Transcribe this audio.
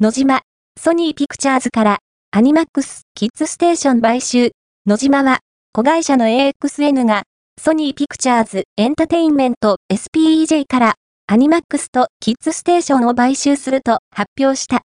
ノジマ、ソニーピクチャーズからアニマックスキッズステーション買収。ノジマは、子会社の AXN がソニーピクチャーズエンタテインメント SPEJ からアニマックスとキッズステーションを買収すると発表した。